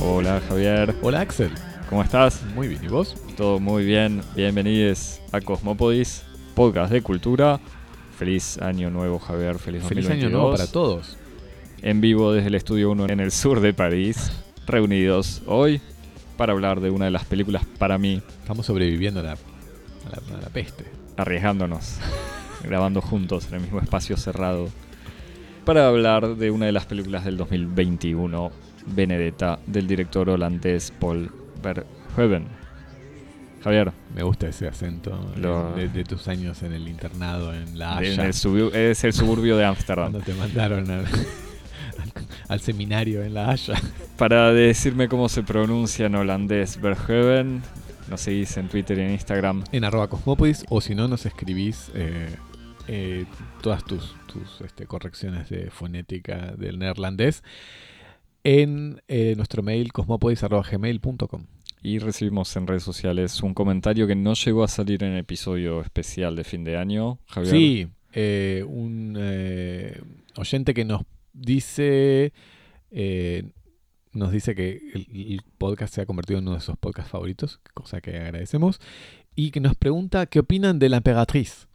Hola Javier, Hola Axel, ¿cómo estás? muy bien, ¿y vos? Todo muy bien, bienvenidos a Cosmópodis, podcast de cultura. Feliz año nuevo Javier, feliz 2022. Feliz año nuevo para todos. En vivo desde el Estudio 1 en el sur de París, reunidos hoy para hablar de una de las películas para mí, Estamos sobreviviendo a la, a la- a la peste. arriesgándonos, grabando juntos en el mismo espacio cerrado, para hablar de una de las películas del 2021, Benedetta, del director holandés Paul Verhoeven. Javier, Me gusta ese acento Lo- de, de tus años en el internado en La en Haya. el subu- es el suburbio de Ámsterdam. Cuando te mandaron al, al seminario en La Haya. Para decirme cómo se pronuncia en holandés Verhoeven, nos seguís en Twitter y en Instagram. En arroba cosmopodis o si no nos escribís eh, eh, todas tus, tus este, correcciones de fonética del neerlandés en eh, nuestro mail cosmopodis.gmail.com. Y recibimos en redes sociales un comentario que no llegó a salir en el episodio especial de fin de año. Javier, Sí, eh, un oyente que nos dice nos dice que el, el podcast se ha convertido en uno de sus podcasts favoritos, cosa que agradecemos, y que nos pregunta qué opinan de la emperatriz.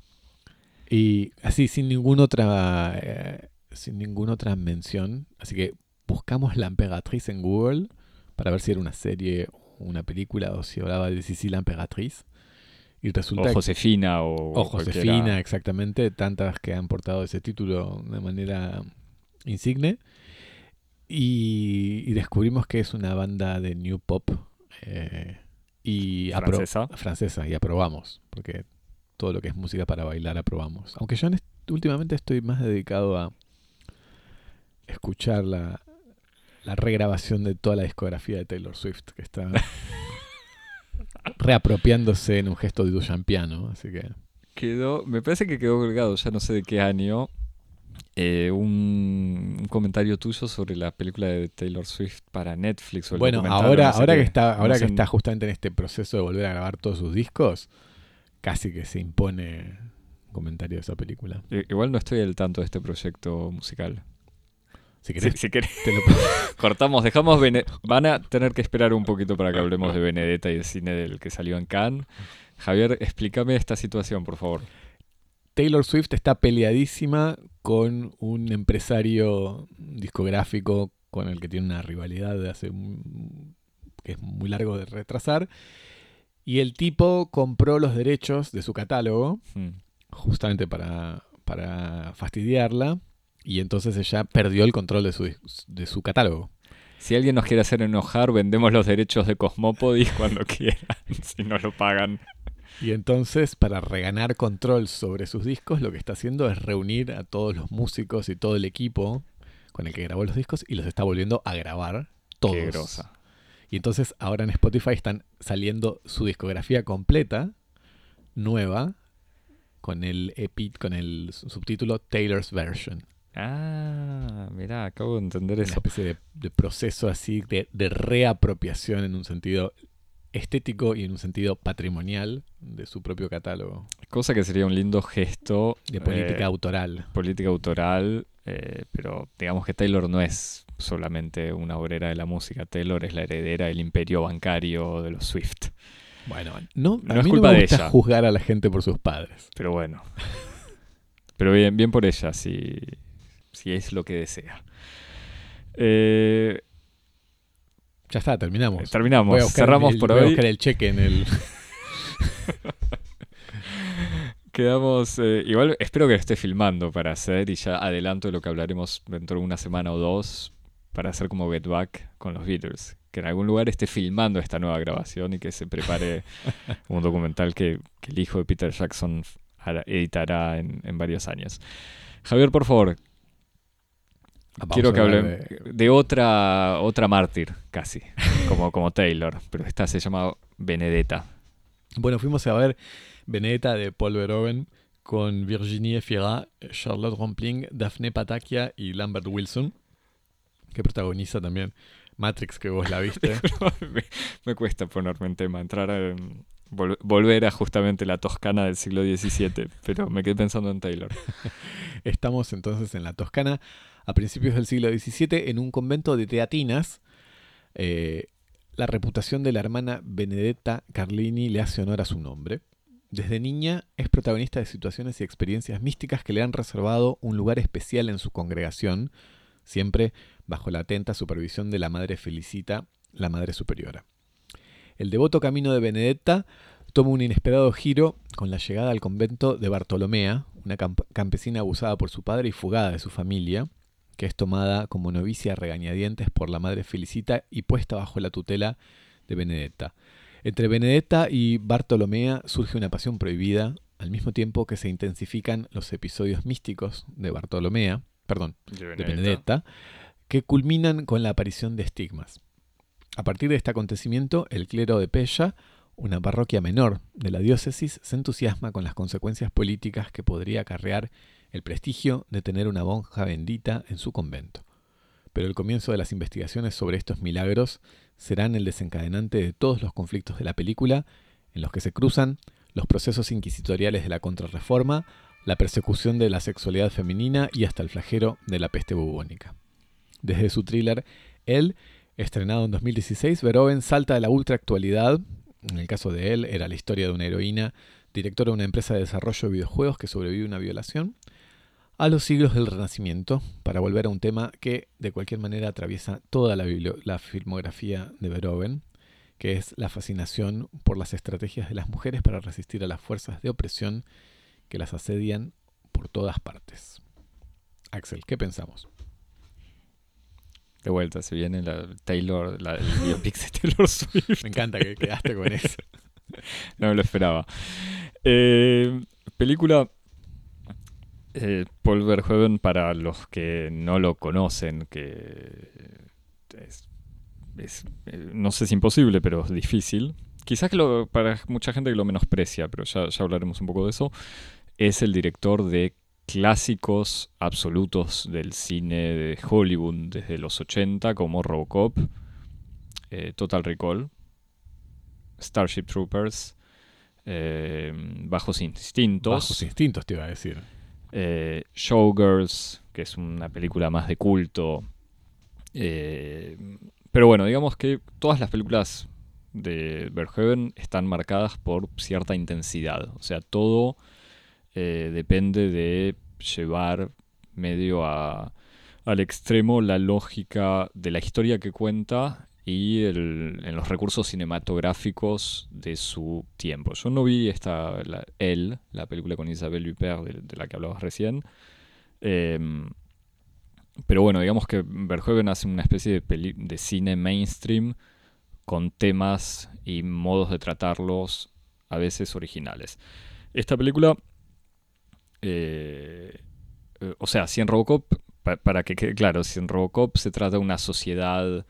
Y así sin ninguna otra eh, sin ninguna otra mención, así que buscamos la emperatriz en Google para ver si era una serie una película o si hablaba de Sisi la emperatriz. Y resulta o Josefina o, o cualquiera. Josefina, exactamente, tantas que han portado ese título de manera insigne. Y, y descubrimos que es una banda de new pop eh, y francesa. francesa y aprobamos, porque todo lo que es música para bailar aprobamos. Aunque yo en últimamente estoy más dedicado a escuchar la, la regrabación de toda la discografía de Taylor Swift, que está reapropiándose en un gesto de Duchampiano, así que... Quedó, me parece que quedó colgado, ya no sé de qué año, eh, un, un comentario tuyo sobre la película de Taylor Swift para Netflix. O el Bueno, ahora, no sé ahora que está, ahora que está justamente en este proceso de volver a grabar todos sus discos, casi que se impone un comentario de esa película. Igual no estoy al tanto de este proyecto musical. Si Si, querés, si querés, te lo cortamos, dejamos. Bene- Van a tener que esperar un poquito para que hablemos de Benedetta y del cine del que salió en Cannes. Javier, explícame esta situación, por favor. Taylor Swift está peleadísima con un empresario discográfico con el que tiene una rivalidad de hace un- que es muy largo de retrasar. Y el tipo compró los derechos de su catálogo Hmm. justamente para, para fastidiarla. Y entonces ella perdió el control de su, de su catálogo. Si alguien nos quiere hacer enojar, vendemos los derechos de Cosmopodis cuando quieran, si no lo pagan. Y entonces, para reganar control sobre sus discos, lo que está haciendo es reunir a todos los músicos y todo el equipo con el que grabó los discos y los está volviendo a grabar todos. Qué grosa. Y entonces ahora en Spotify están saliendo su discografía completa, nueva, con el epi, con el subtítulo Taylor's Version. Ah, mirá, acabo de entender Una eso. especie de, de proceso así de, de reapropiación en un sentido estético y en un sentido patrimonial de su propio catálogo Cosa que sería un lindo gesto de política eh, autoral. política autoral, eh, pero digamos que Taylor no es solamente una obrera de la música, Taylor es la heredera del imperio bancario de los Swift. Bueno, no, no a es mí culpa no me de gusta ella. juzgar a la gente por sus padres. Pero bueno. Pero bien, bien por ella, si, si es lo que desea. Eh, Ya está, terminamos. terminamos, Voy a buscar cerramos el- por voy a hoy. buscar el cheque en el... Quedamos. eh, igual espero que lo esté filmando para hacer y ya adelanto lo que hablaremos dentro de una semana o dos para hacer como Get Back con los Beatles. Que en algún lugar esté filmando esta nueva grabación y que se prepare un documental que, que el hijo de Peter Jackson hará- editará en, en varios años. Javier, por favor, Vamos quiero que hablemos de- de, otra, otra mártir, casi, como, como Taylor, pero esta se llama Benedetta. Bueno, fuimos a ver Benedetta de Paul Verhoeven con Virginie Fira, Charlotte Rampling, Daphne Patakia y Lambert Wilson, que protagoniza también Matrix, que vos la viste. me, me cuesta ponerme en tema, entrar en, vol- volver a justamente la Toscana del siglo XVII, pero me quedé pensando en Taylor. Estamos entonces en la Toscana a principios del siglo XVII en un convento de teatinas. Eh, la reputación de la hermana Benedetta Carlini le hace honor a su nombre. Desde niña es protagonista de situaciones y experiencias místicas que le han reservado un lugar especial en su congregación, siempre bajo la atenta supervisión de la Madre Felicita, la Madre Superiora. El devoto camino de Benedetta toma un inesperado giro con la llegada al convento de Bartolomea, una camp- campesina abusada por su padre y fugada de su familia, que es tomada como novicia regañadientes por la madre Felicita y puesta bajo la tutela de Benedetta. Entre Benedetta y Bartolomea surge una pasión prohibida, al mismo tiempo que se intensifican los episodios místicos de Bartolomea, perdón, de Benedetta, que culminan con la aparición de estigmas. A partir de este acontecimiento, el clero de Pella, una parroquia menor de la diócesis, se entusiasma con las consecuencias políticas que podría acarrear el prestigio de tener una monja bendita en su convento. Pero el comienzo de las investigaciones sobre estos milagros serán el desencadenante de todos los conflictos de la película, en los que se cruzan los procesos inquisitoriales de la contrarreforma, la persecución de la sexualidad femenina y hasta el flagelo de la peste bubónica. Desde su thriller Él, estrenado en 2016, Verhoeven salta de la ultraactualidad, en el caso de él era la historia de una heroína, directora de una empresa de desarrollo de videojuegos que sobrevive a una violación, a los siglos del Renacimiento, para volver a un tema que de cualquier manera atraviesa toda la filmografía de Verhoeven, que es la fascinación por las estrategias de las mujeres para resistir a las fuerzas de opresión que las asedian por todas partes. Axel, ¿qué pensamos? De vuelta, se viene la Taylor, la, el biopic de Taylor Swift. Me encanta que quedaste con eso. No me lo esperaba. Eh, película eh, Paul Verhoeven para los que no lo conocen, que es, es, eh, no sé si imposible, pero es difícil. Quizás que lo, para mucha gente que lo menosprecia, pero ya, ya hablaremos un poco de eso. Es el director de clásicos absolutos del cine de Hollywood desde los 80, como Robocop, eh, Total Recall, Starship Troopers, eh, Bajos Instintos, Bajos instintos te iba a decir. eh, Showgirls, que es una película más de culto. pero bueno, digamos que todas las películas de Verhoeven están marcadas por cierta intensidad. O sea, todo eh, depende de llevar medio a, al extremo la lógica de la historia que cuenta y en los recursos cinematográficos de su tiempo. Yo no vi esta, la, Elle, la película con Isabelle Huppert de, la que hablabas recién. Em, pero bueno, digamos que Verhoeven hace una especie de, de cine mainstream con temas y modos de tratarlos a veces originales. Esta película, eh, eh, o sea, si en Robocop, pa- para que quede claro, si en Robocop se trata de una sociedad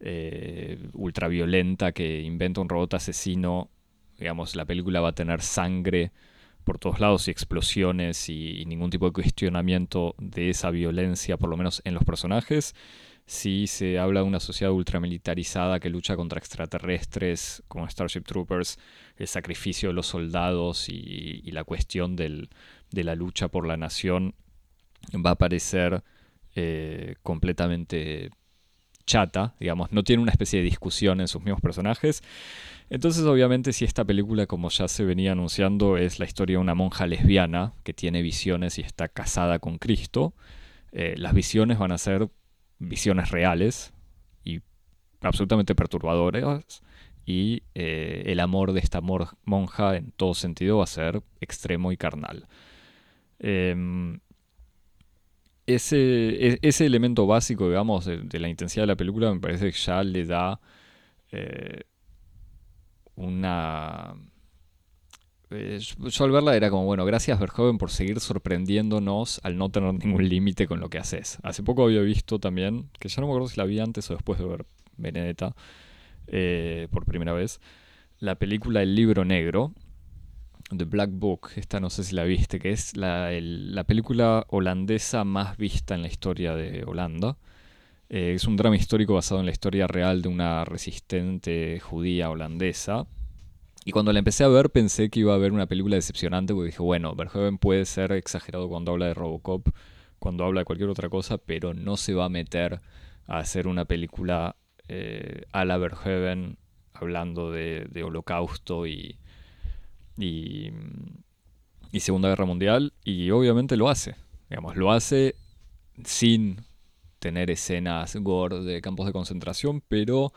eh, ultraviolenta que inventa un robot asesino, digamos, la película va a tener sangre por todos lados y explosiones y, ningún tipo de cuestionamiento de esa violencia, por lo menos en los personajes. Si se habla de una sociedad ultramilitarizada que lucha contra extraterrestres, como Starship Troopers, el sacrificio de los soldados y la cuestión del- de la lucha por la nación va a parecer eh, completamente chata, digamos, no tiene una especie de discusión en sus mismos personajes. Entonces, obviamente, si esta película, como ya se venía anunciando, es la historia de una monja lesbiana que tiene visiones y está casada con Cristo, eh, las visiones van a ser visiones reales y absolutamente perturbadoras. Y eh, el amor de esta monja, en todo sentido, va a ser extremo y carnal. Em, ese, e- ese elemento básico, digamos, de, la intensidad de la película me parece que ya le da eh, una... eh, yo- yo al verla era como, bueno, gracias Verhoeven por seguir sorprendiéndonos al no tener ningún límite con lo que haces. Hace poco había visto también, que ya no me acuerdo si la vi antes o después de ver Benedetta eh, por primera vez, la película El libro negro, The Black Book, esta no sé si la viste, que es la, la película holandesa más vista en la historia de Holanda. Eh, es un drama histórico basado en la historia real de una resistente judía holandesa Y cuando la empecé a ver pensé que iba a ver una película decepcionante porque dije, bueno, Verhoeven puede ser exagerado cuando habla de Robocop, cuando habla de cualquier otra cosa, pero no se va a meter a hacer una película eh, a la Verhoeven hablando de, de holocausto y, y, y Segunda Guerra Mundial y obviamente lo hace. Digamos, lo hace sin tener escenas gore de campos de concentración, pero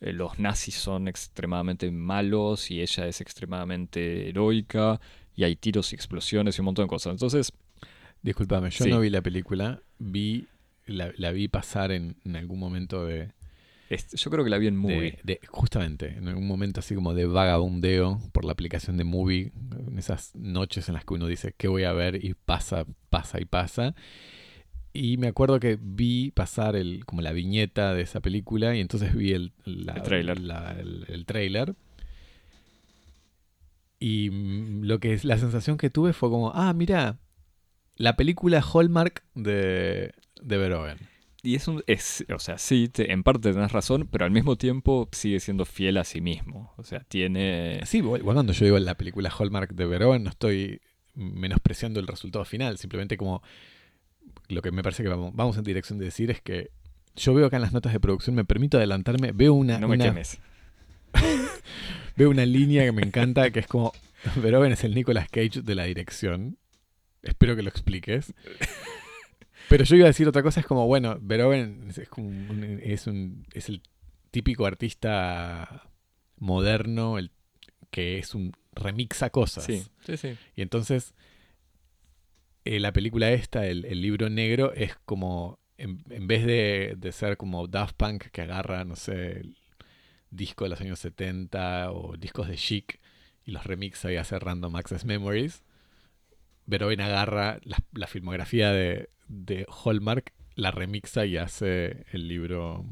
eh, los nazis son extremadamente malos y ella es extremadamente heroica y hay tiros y explosiones y un montón de cosas. Entonces, Disculpame, yo Sí. no vi la película, vi la, la vi pasar en, en algún momento de, yo creo que la vi en movie. de- justamente, en algún momento así como de vagabundeo por la aplicación de Movie, en esas noches en las que uno dice qué voy a ver y pasa, pasa y pasa. Y me acuerdo que vi pasar el, como la viñeta de esa película y entonces vi el, la- El tráiler. la- el, el tráiler. Y lo que es la sensación que tuve fue como, ah, mira, la película Hallmark de, de Verhoeven. Y es un. Es, o sea, sí, te- en parte tenés razón, pero al mismo tiempo sigue siendo fiel a sí mismo. O sea, tiene. Sí, igual cuando yo digo la película Hallmark de Verhoeven no estoy menospreciando el resultado final, simplemente como lo que me parece que vamos, vamos en dirección de decir es que yo veo acá en las notas de producción, me permito adelantarme, veo una, no me una- quemes. veo una línea que me encanta, que es como Verhoeven es el Nicolas Cage de la dirección. Espero que lo expliques. Pero yo iba a decir otra cosa, es como, bueno, Verhoeven es, como un- es, un- es el típico artista moderno, el que es un remixa cosas. Sí, sí, sí. Y entonces, eh, la película esta, el, el libro negro, es como, en, en vez de, de ser como Daft Punk que agarra, no sé, el disco de los años 70 o discos de Chic y los remixa y hace Random Access Memories, Verhoeven agarra la, la filmografía de, de Hallmark, la remixa y hace el libro,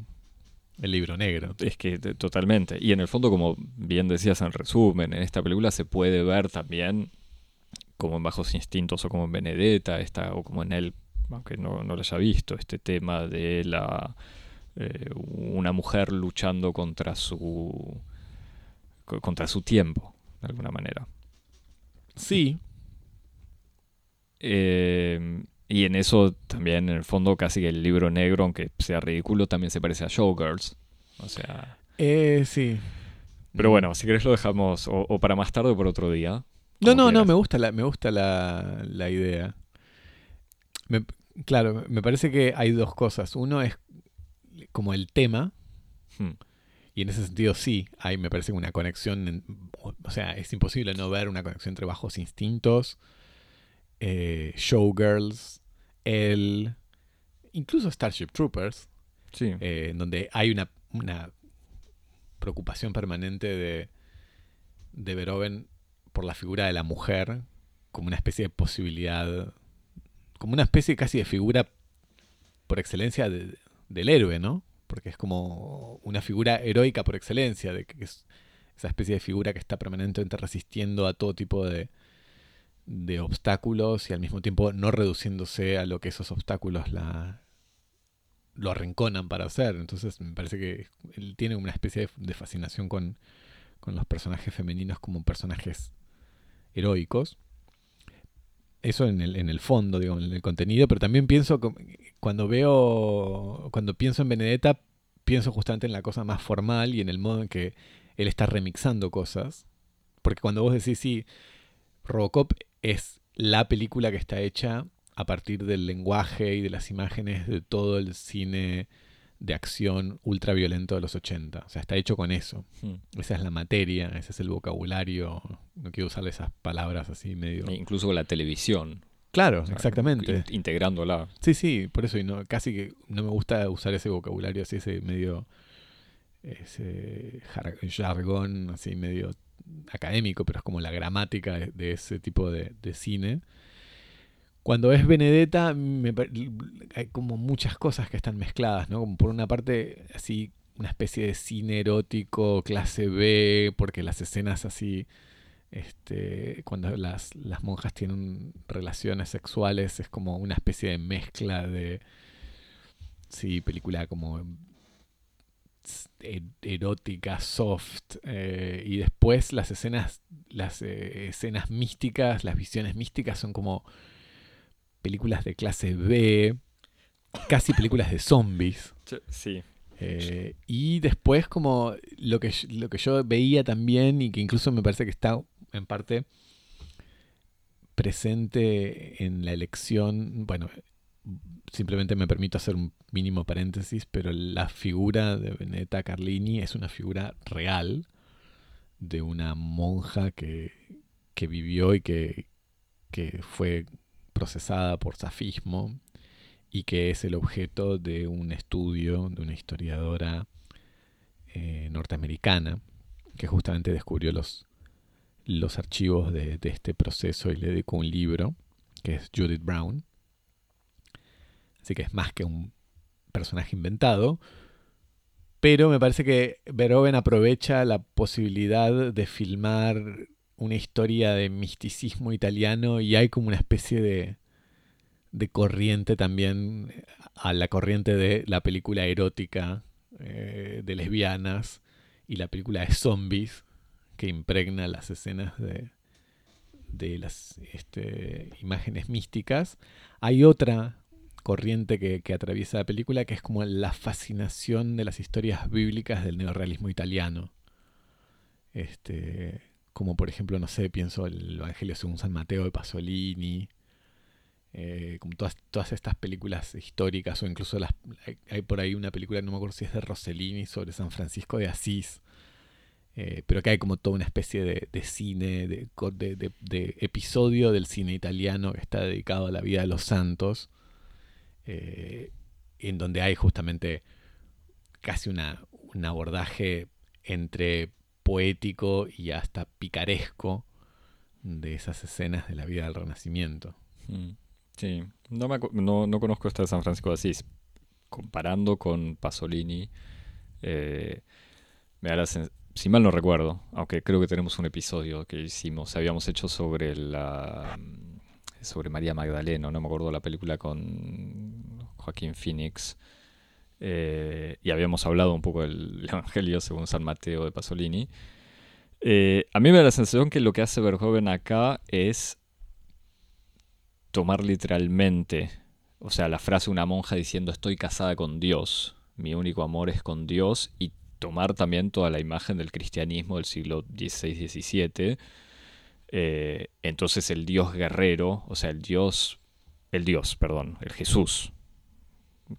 el libro negro. Es que totalmente. Y en el fondo, como bien decías en resumen, en esta película se puede ver también como en Bajos Instintos o como en Benedetta, esta, o como en él, aunque no, no lo haya visto, este tema de la eh, una mujer luchando contra su co- contra su tiempo, de alguna manera. Sí, Eh, y en eso también, en el fondo, casi que el libro negro, aunque sea ridículo, también se parece a Showgirls. O sea. eh, sí. Pero bueno, si querés lo dejamos o, o para más tarde o por otro día. No, no, no, me gusta la, me gusta la, la idea. Me- claro, me parece que hay dos cosas. Uno es como el tema, Hmm. y en ese sentido sí, hay, me parece una conexión, en- o sea, es imposible no ver una conexión entre bajos instintos, eh, Showgirls, el, incluso Starship Troopers, Sí. eh, en donde hay una, una preocupación permanente de, de Verhoeven por la figura de la mujer como una especie de posibilidad, como una especie casi de figura por excelencia de- del héroe, ¿no? Porque es como una figura heroica por excelencia, de que es esa especie de figura que está permanentemente resistiendo a todo tipo de, de obstáculos y al mismo tiempo no reduciéndose a lo que esos obstáculos la, lo arrinconan para hacer. Entonces me parece que él tiene una especie de, fascinación con, con los personajes femeninos como personajes heroicos. Eso en el, en el fondo, digo, en el contenido, pero también pienso, cuando veo, cuando pienso en Benedetta, pienso justamente en la cosa más formal y en el modo en que él está remixando cosas. Porque cuando vos decís, sí, Robocop es la película que está hecha a partir del lenguaje y de las imágenes de todo el cine de acción ultraviolento de los 80. O sea, está hecho con eso. Hmm. Esa es la materia, ese es el vocabulario. No quiero usar esas palabras así medio... E Incluso con la televisión. Claro, o sea, exactamente. in- integrándola. Sí, sí, por eso y no, casi que no me gusta usar ese vocabulario así, ese medio, ese jar- jargón así medio académico, pero es como la gramática de, ese tipo de, de cine. Cuando es Benedetta, hay como muchas cosas que están mezcladas, ¿no? Como por una parte, así, una especie de cine erótico clase B, porque las escenas así, este, cuando las, las monjas tienen relaciones sexuales, es como una especie de mezcla de, sí, película como erótica, soft, eh, y después las escenas, las eh, escenas místicas, las visiones místicas son como películas de clase B, casi películas de zombies. Sí. Eh, y después como lo que, lo que yo veía también y que incluso me parece que está en parte presente en la elección, bueno, simplemente me permito hacer un mínimo paréntesis, pero la figura de Benedetta Carlini es una figura real de una monja que, que vivió y que, que fue procesada por safismo y que es el objeto de un estudio de una historiadora eh, norteamericana que justamente descubrió los, los archivos de, de, este proceso y le dedicó un libro que es Judith Brown. Así que es más que un personaje inventado. Pero me parece que Verhoeven aprovecha la posibilidad de filmar una historia de misticismo italiano y hay como una especie de, de corriente también a la corriente de la película erótica eh, de lesbianas y la película de zombies que impregna las escenas de, de las este, imágenes místicas. Hay otra corriente que, atraviesa la película que es como la fascinación de las historias bíblicas del neorrealismo italiano. Este, como por ejemplo, no sé, pienso el Evangelio según San Mateo de Pasolini, eh, como todas, todas estas películas históricas o incluso las, hay, por ahí una película, no me acuerdo si es de Rossellini, sobre San Francisco de Asís, eh, pero que hay como toda una especie de, cine, de, episodio del cine italiano que está dedicado a la vida de los santos, eh, en donde hay justamente casi una, un abordaje entre poético y hasta picaresco de esas escenas de la vida del Renacimiento. Mm. Sí, no, me, no, no, conozco esta de San Francisco de Asís. Comparando con Pasolini, eh, me da la si mal no recuerdo, aunque creo que tenemos un episodio que hicimos, habíamos hecho sobre la sobre María Magdaleno, no me acuerdo la película con Joaquín Phoenix, eh, y habíamos hablado un poco del Evangelio según San Mateo de Pasolini. Eh, a mí me da la sensación que lo que hace Verhoeven acá es tomar literalmente, o sea, la frase de una monja diciendo estoy casada con Dios, mi único amor es con Dios, y tomar también toda la imagen del cristianismo del siglo XVI-XVII. Eh, entonces el Dios guerrero, o sea, el Dios, el Dios, perdón, el Jesús,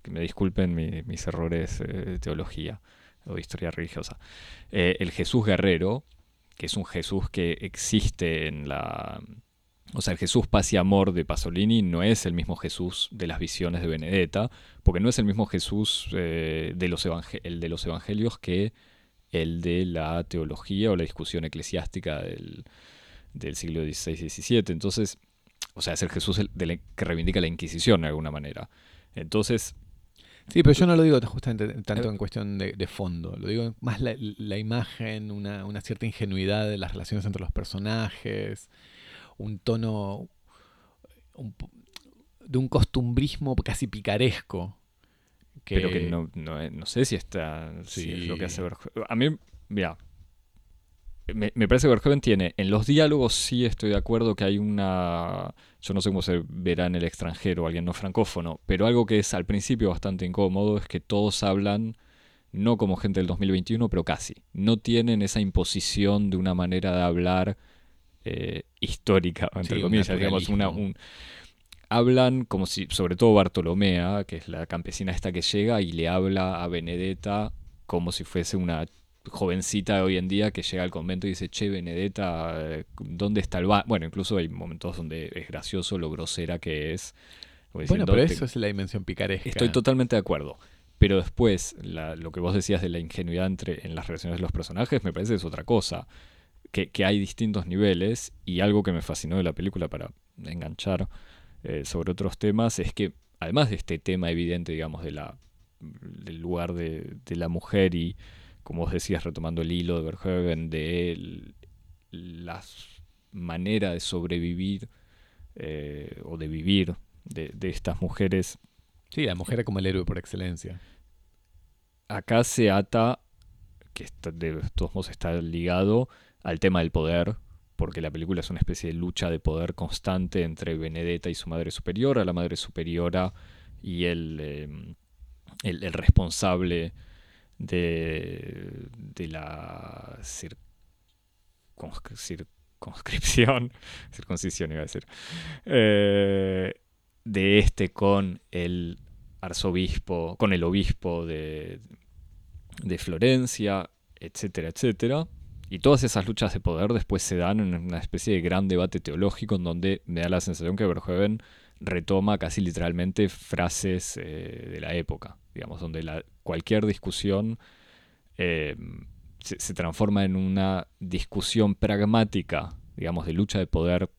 que me disculpen mis errores eh, de teología o de historia religiosa, eh, el Jesús guerrero, que es un Jesús que existe en la o sea, el Jesús paz y amor de Pasolini no es el mismo Jesús de las visiones de Benedetta, porque no es el mismo Jesús de los evangelios que el de la teología o la discusión eclesiástica del, siglo XVI y XVII. Entonces, o sea, es el Jesús que reivindica la Inquisición de alguna manera. Entonces... Sí, pero yo no lo digo justamente tanto en cuestión de, fondo, lo digo más la, la imagen, una, una cierta ingenuidad de las relaciones entre los personajes un tono de un costumbrismo casi picaresco. Pero que no, eh, no, sé si está si es lo que hace. A mí, mira, me, me, parece que Verhoeven tiene, en los diálogos sí estoy de acuerdo que hay una, yo no sé cómo se verá en el extranjero, alguien no francófono, pero algo que es al principio bastante incómodo es que todos hablan no como gente del 2021, pero casi. No tienen esa imposición de una manera de hablar eh, histórica, entre comillas, digamos, una, un, hablan como si, sobre todo Bartolomea, que es la campesina esta que llega y le habla a Benedetta como si fuese una jovencita de hoy en día que llega al convento y dice, che, Benedetta, ¿dónde está el baño? Bueno, incluso hay momentos donde es gracioso lo grosera que es. bueno, pero eso es la dimensión picaresca. Estoy totalmente de acuerdo. Pero después, lo que vos decías de la ingenuidad entre, en las relaciones de los personajes, me parece que es otra cosa que, hay distintos niveles y algo que me fascinó de la película para enganchar eh, sobre otros temas es que además de este tema evidente, digamos, de la, del lugar de, la mujer y, como vos decías, retomando el hilo de Verhoeven, de la manera de sobrevivir eh, o de vivir de, de estas mujeres. Sí, la mujer como el héroe por excelencia. acá se ata, que de todos modos está ligado al tema del poder, porque la película es una especie de lucha de poder constante entre Benedetta y su madre superiora, la madre superiora y el, em, el, responsable de, de la circunscripción, circuncisión iba a decir, eh, de este con el arzobispo, con el obispo de, de Florencia, etcétera, etcétera. Y todas esas luchas de poder después se dan en una especie de gran debate teológico en donde me da la sensación que Verhoeven retoma casi literalmente frases eh, de la época, digamos, donde cualquier discusión eh, se, transforma en una discusión pragmática, digamos, de lucha de poder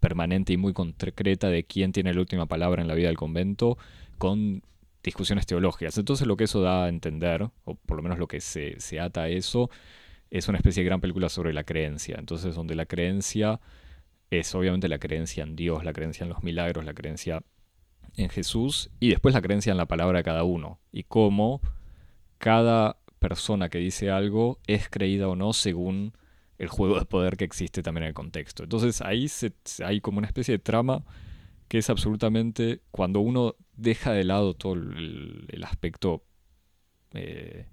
permanente y muy concreta de quién tiene la última palabra en la vida del convento, con discusiones teológicas. Entonces lo que eso da a entender, o por lo menos lo que se, se ata a eso, es una especie de gran película sobre la creencia. Entonces, donde la creencia es obviamente la creencia en Dios, la creencia en los milagros, la creencia en Jesús y después la creencia en la palabra de cada uno. Y cómo cada persona que dice algo es creída o no según el juego de poder que existe también en el contexto. Entonces ahí hay como una especie de trama que es absolutamente, cuando uno deja de lado todo el, aspecto eh,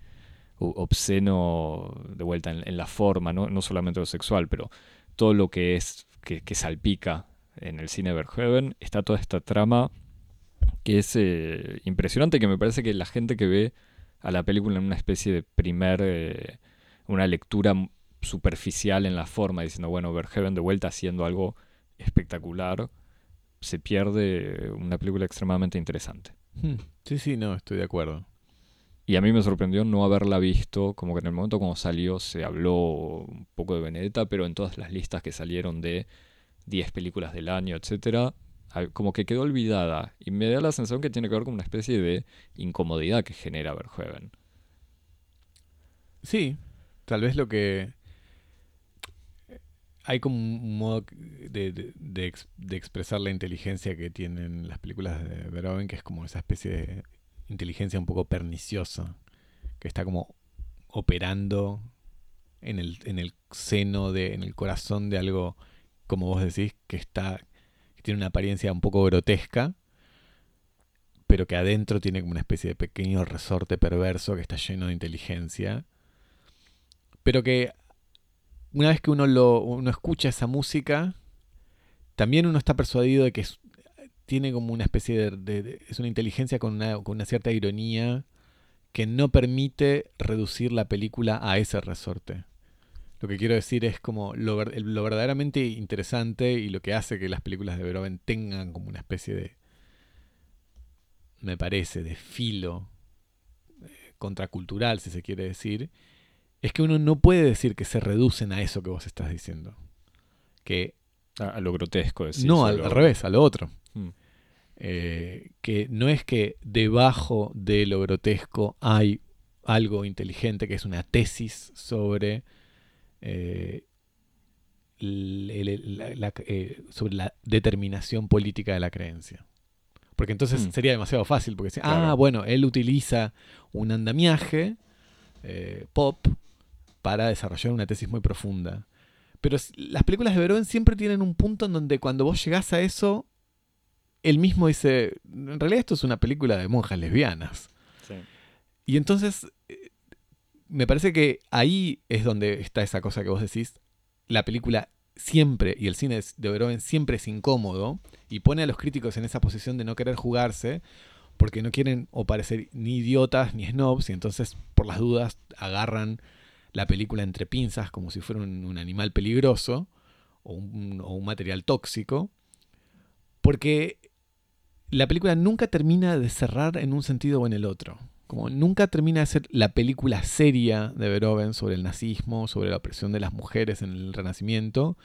obsceno de vuelta en, la forma, ¿no? no, solamente lo sexual, pero todo lo que es que, salpica en el cine Verhoeven, está toda esta trama que es eh, impresionante, que me parece que la gente que ve a la película en una especie de primer, eh, una lectura superficial en la forma, diciendo, bueno, Verhoeven de vuelta haciendo algo espectacular, se pierde una película extremadamente interesante. Hmm. Sí, sí, no, estoy de acuerdo. Y a mí me sorprendió no haberla visto, como que en el momento cuando salió se habló un poco de Benedetta, pero en todas las listas que salieron de 10 películas del año, etcétera, como que quedó olvidada. Y me da la sensación que tiene que ver con una especie de incomodidad que genera Verhoeven. Sí, tal vez lo que... Hay como un modo de, de expresar la inteligencia que tienen las películas de Verhoeven, que es como esa especie de inteligencia un poco perniciosa, que está como operando en el, en el seno, de, en el corazón de algo, como vos decís, que está que tiene una apariencia un poco grotesca, pero que adentro tiene como una especie de pequeño resorte perverso que está lleno de inteligencia, pero que una vez que uno, lo, uno escucha esa música, también uno está persuadido de que es, tiene como una especie de, es una inteligencia con una, con una, cierta ironía que no permite reducir la película a ese resorte. Lo que quiero decir es como lo, verdaderamente interesante y lo que hace que las películas de Verhoeven tengan como una especie de, me parece, de filo eh, contracultural, si se quiere decir, es que uno no puede decir que se reducen a eso que vos estás diciendo. Que a, lo grotesco, decir. No, al, revés, a lo otro. Eh, que no es que debajo de lo grotesco hay algo inteligente, que es una tesis sobre, eh, la, eh, sobre la determinación política de la creencia. Porque entonces mm. sería demasiado fácil, porque ah, bueno, él utiliza un andamiaje pop para desarrollar una tesis muy profunda. Pero las películas de Verón siempre tienen un punto en donde cuando vos llegás a eso, él mismo dice, en realidad esto es una película de monjas lesbianas. Y entonces, eh, me parece que ahí es donde está esa cosa que vos decís. La película siempre, y el cine de Verhoeven siempre es incómodo, y pone a los críticos en esa posición de no querer jugarse, porque no quieren o parecer ni idiotas ni snobs, y entonces por las dudas agarran la película entre pinzas como si fuera un, animal peligroso o un, o un material tóxico, porque la película nunca termina de cerrar en un sentido o en el otro. Como nunca termina de ser la película seria de Verhoeven sobre el nazismo, sobre la opresión de las mujeres en el Renacimiento.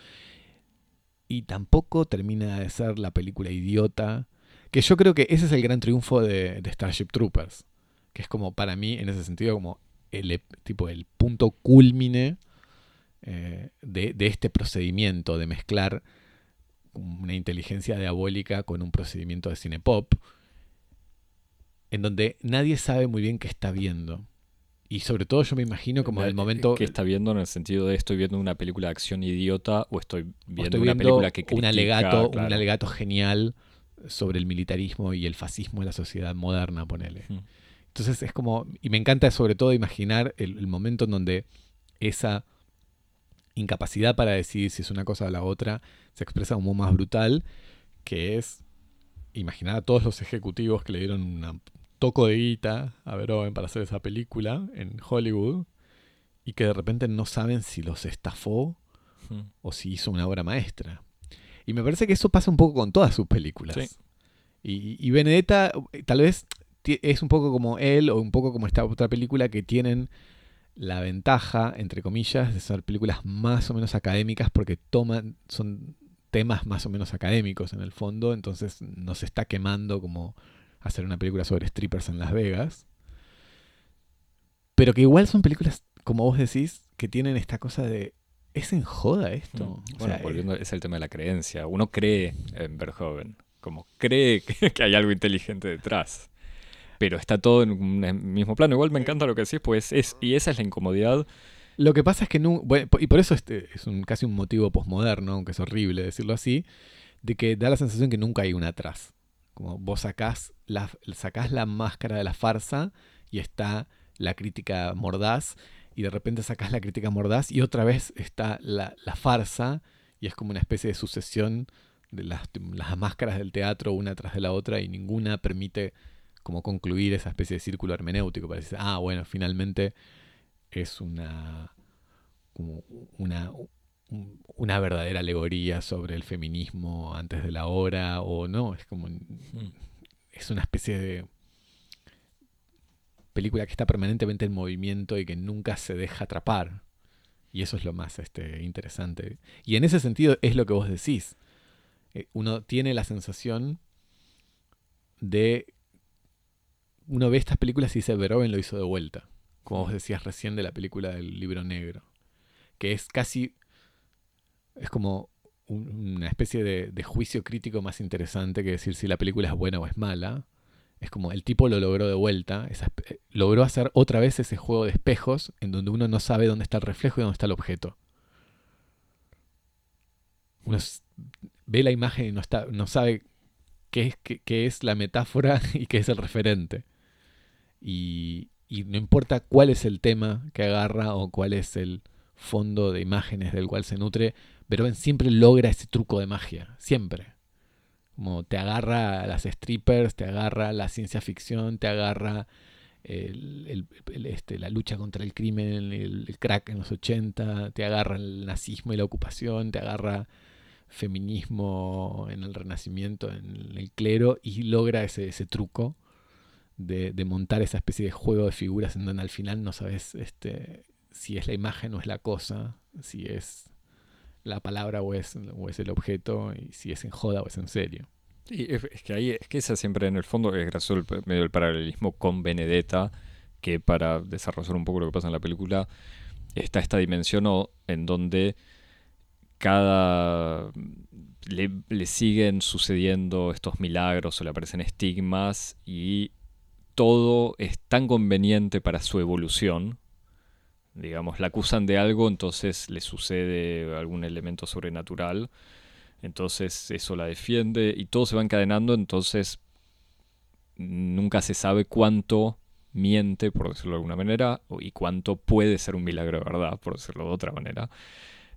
Y tampoco termina de ser la película idiota. Que yo creo que ese es el gran triunfo de, Starship Troopers. Que es como para mí, en ese sentido, como el, tipo, el punto culmine eh, de, de este procedimiento de mezclar una inteligencia diabólica con un procedimiento de cine pop, en donde nadie sabe muy bien qué está viendo. Y sobre todo yo me imagino como en el momento... ¿Qué está viendo en el sentido de estoy viendo una película de acción idiota o estoy o viendo una película que critica, un alegato, claro. un alegato genial sobre el militarismo y el fascismo de la sociedad moderna, ponele. Entonces es como, y me encanta sobre todo imaginar el, el momento en donde esa incapacidad para decidir si es una cosa o la otra se expresa como más brutal, que es imaginar a todos los ejecutivos que le dieron un toco de guita a Verhoeven para hacer esa película en Hollywood y que de repente no saben si los estafó o si hizo una obra maestra. Y me parece que eso pasa un poco con todas sus películas. Sí. Y, y Benedetta eh, tal vez es un poco como él o un poco como esta otra película que tienen la ventaja, entre comillas, de ser películas más o menos académicas porque toman, son temas más o menos académicos en el fondo, entonces no se está quemando como hacer una película sobre strippers en Las Vegas. Pero que igual son películas, como vos decís, que tienen esta cosa de... ¿Es en joda esto? Mm. Bueno, sea, volviendo, es el tema de la creencia. Uno cree en Verhoeven, como cree que, que hay algo inteligente detrás. Pero está todo en un mismo plano. Igual me encanta lo que decís, pues es, y esa es la incomodidad. Lo que pasa es que no, bueno, y por eso este es un, casi un motivo posmoderno, aunque es horrible decirlo así, de que da la sensación que nunca hay un atrás. Como vos sacás la, sacás la máscara de la farsa y está la crítica mordaz, y de repente sacás la crítica mordaz y otra vez está la, la farsa, y es como una especie de sucesión de las, las máscaras del teatro una tras de la otra, y ninguna permite como concluir esa especie de círculo hermenéutico para decir, ah, bueno, finalmente es una, como una, un- una verdadera alegoría sobre el feminismo antes de la hora o no, es como es una especie de película que está permanentemente en movimiento y que nunca se deja atrapar. Y eso es lo más este, interesante. Y en ese sentido es lo que vos decís. Eh, Uno tiene la sensación de... Uno ve estas películas y dice, Verhoeven lo hizo de vuelta como vos decías recién de la película del libro negro, que es casi, es como un- una especie de, juicio crítico más interesante que decir si la película es buena o es mala. Es como el tipo lo logró de vuelta, eh, logró hacer otra vez ese juego de espejos en donde uno no sabe dónde está el reflejo y dónde está el objeto. Uno ve la imagen y no, está, no sabe qué es, qué es la metáfora y qué es el referente. Y, y no importa cuál es el tema que agarra o cuál es el fondo de imágenes del cual se nutre, Verhoeven siempre logra ese truco de magia, siempre. Como te agarra las strippers, te agarra la ciencia ficción, te agarra el- este, la lucha contra el crimen, el, el crack en los 80, te agarra el nazismo y la ocupación, te agarra feminismo en el renacimiento, en el clero, y logra ese, ese truco de, montar esa especie de juego de figuras en donde al final no sabes este, si es la imagen o es la cosa, si es la palabra o es, o es el objeto, y si es en joda o es en serio. Sí, es, que ahí, es que esa siempre en el fondo es gracioso el, medio el paralelismo con Benedetta, que para desarrollar un poco lo que pasa en la película, está esta dimensión o- en donde cada le siguen sucediendo estos milagros o le aparecen estigmas y todo es tan conveniente para su evolución. Digamos, la acusan de algo, entonces le sucede algún elemento sobrenatural. Entonces eso la defiende y todo se va encadenando, entonces nunca se sabe cuánto miente, por decirlo de alguna manera, y cuánto puede ser un milagro de verdad, por decirlo de otra manera.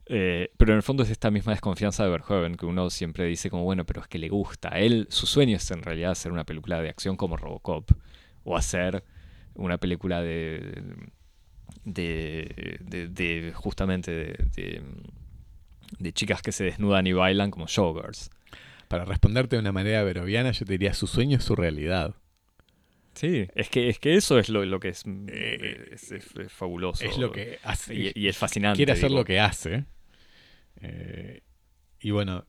Eh, pero en el fondo es esta misma desconfianza de Verhoeven que uno siempre dice como, bueno, pero es que le gusta. A él, su sueño es en realidad hacer una película de acción como Robocop, o hacer una película de... de, de, de- justamente de, de, de chicas que se desnudan y bailan como showgirls. Para responderte de una manera veroviana, yo te diría, su sueño es su realidad. Sí, es que, es que eso es lo, lo que es, Eh, es, es- es fabuloso. Es lo que hace. Y, y es fascinante. quiere hacer digo. lo que hace. Eh, y bueno,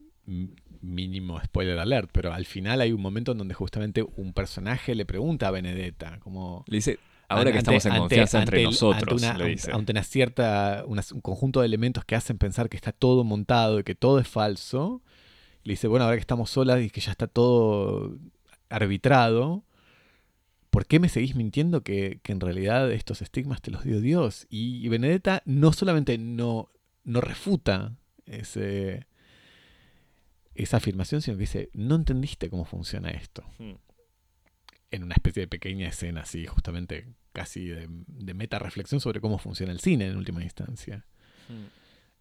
mínimo spoiler alert, pero al final hay un momento en donde justamente un personaje le pregunta a Benedetta, como... Le dice, ahora que estamos en ante- confianza entre ante nosotros, ante una, le dice. ante- ante una cierta, una- un conjunto de elementos que hacen pensar que está todo montado y que todo es falso, le dice, bueno, ahora que estamos solas y que ya está todo arbitrado, ¿por qué me seguís mintiendo que, que en realidad estos estigmas te los dio Dios? Y, y Benedetta no solamente no, no refuta ese, esa afirmación, sino que dice, no entendiste cómo funciona esto. Hmm. En una especie de pequeña escena así, justamente casi de, de meta reflexión sobre cómo funciona el cine en última instancia. Hmm.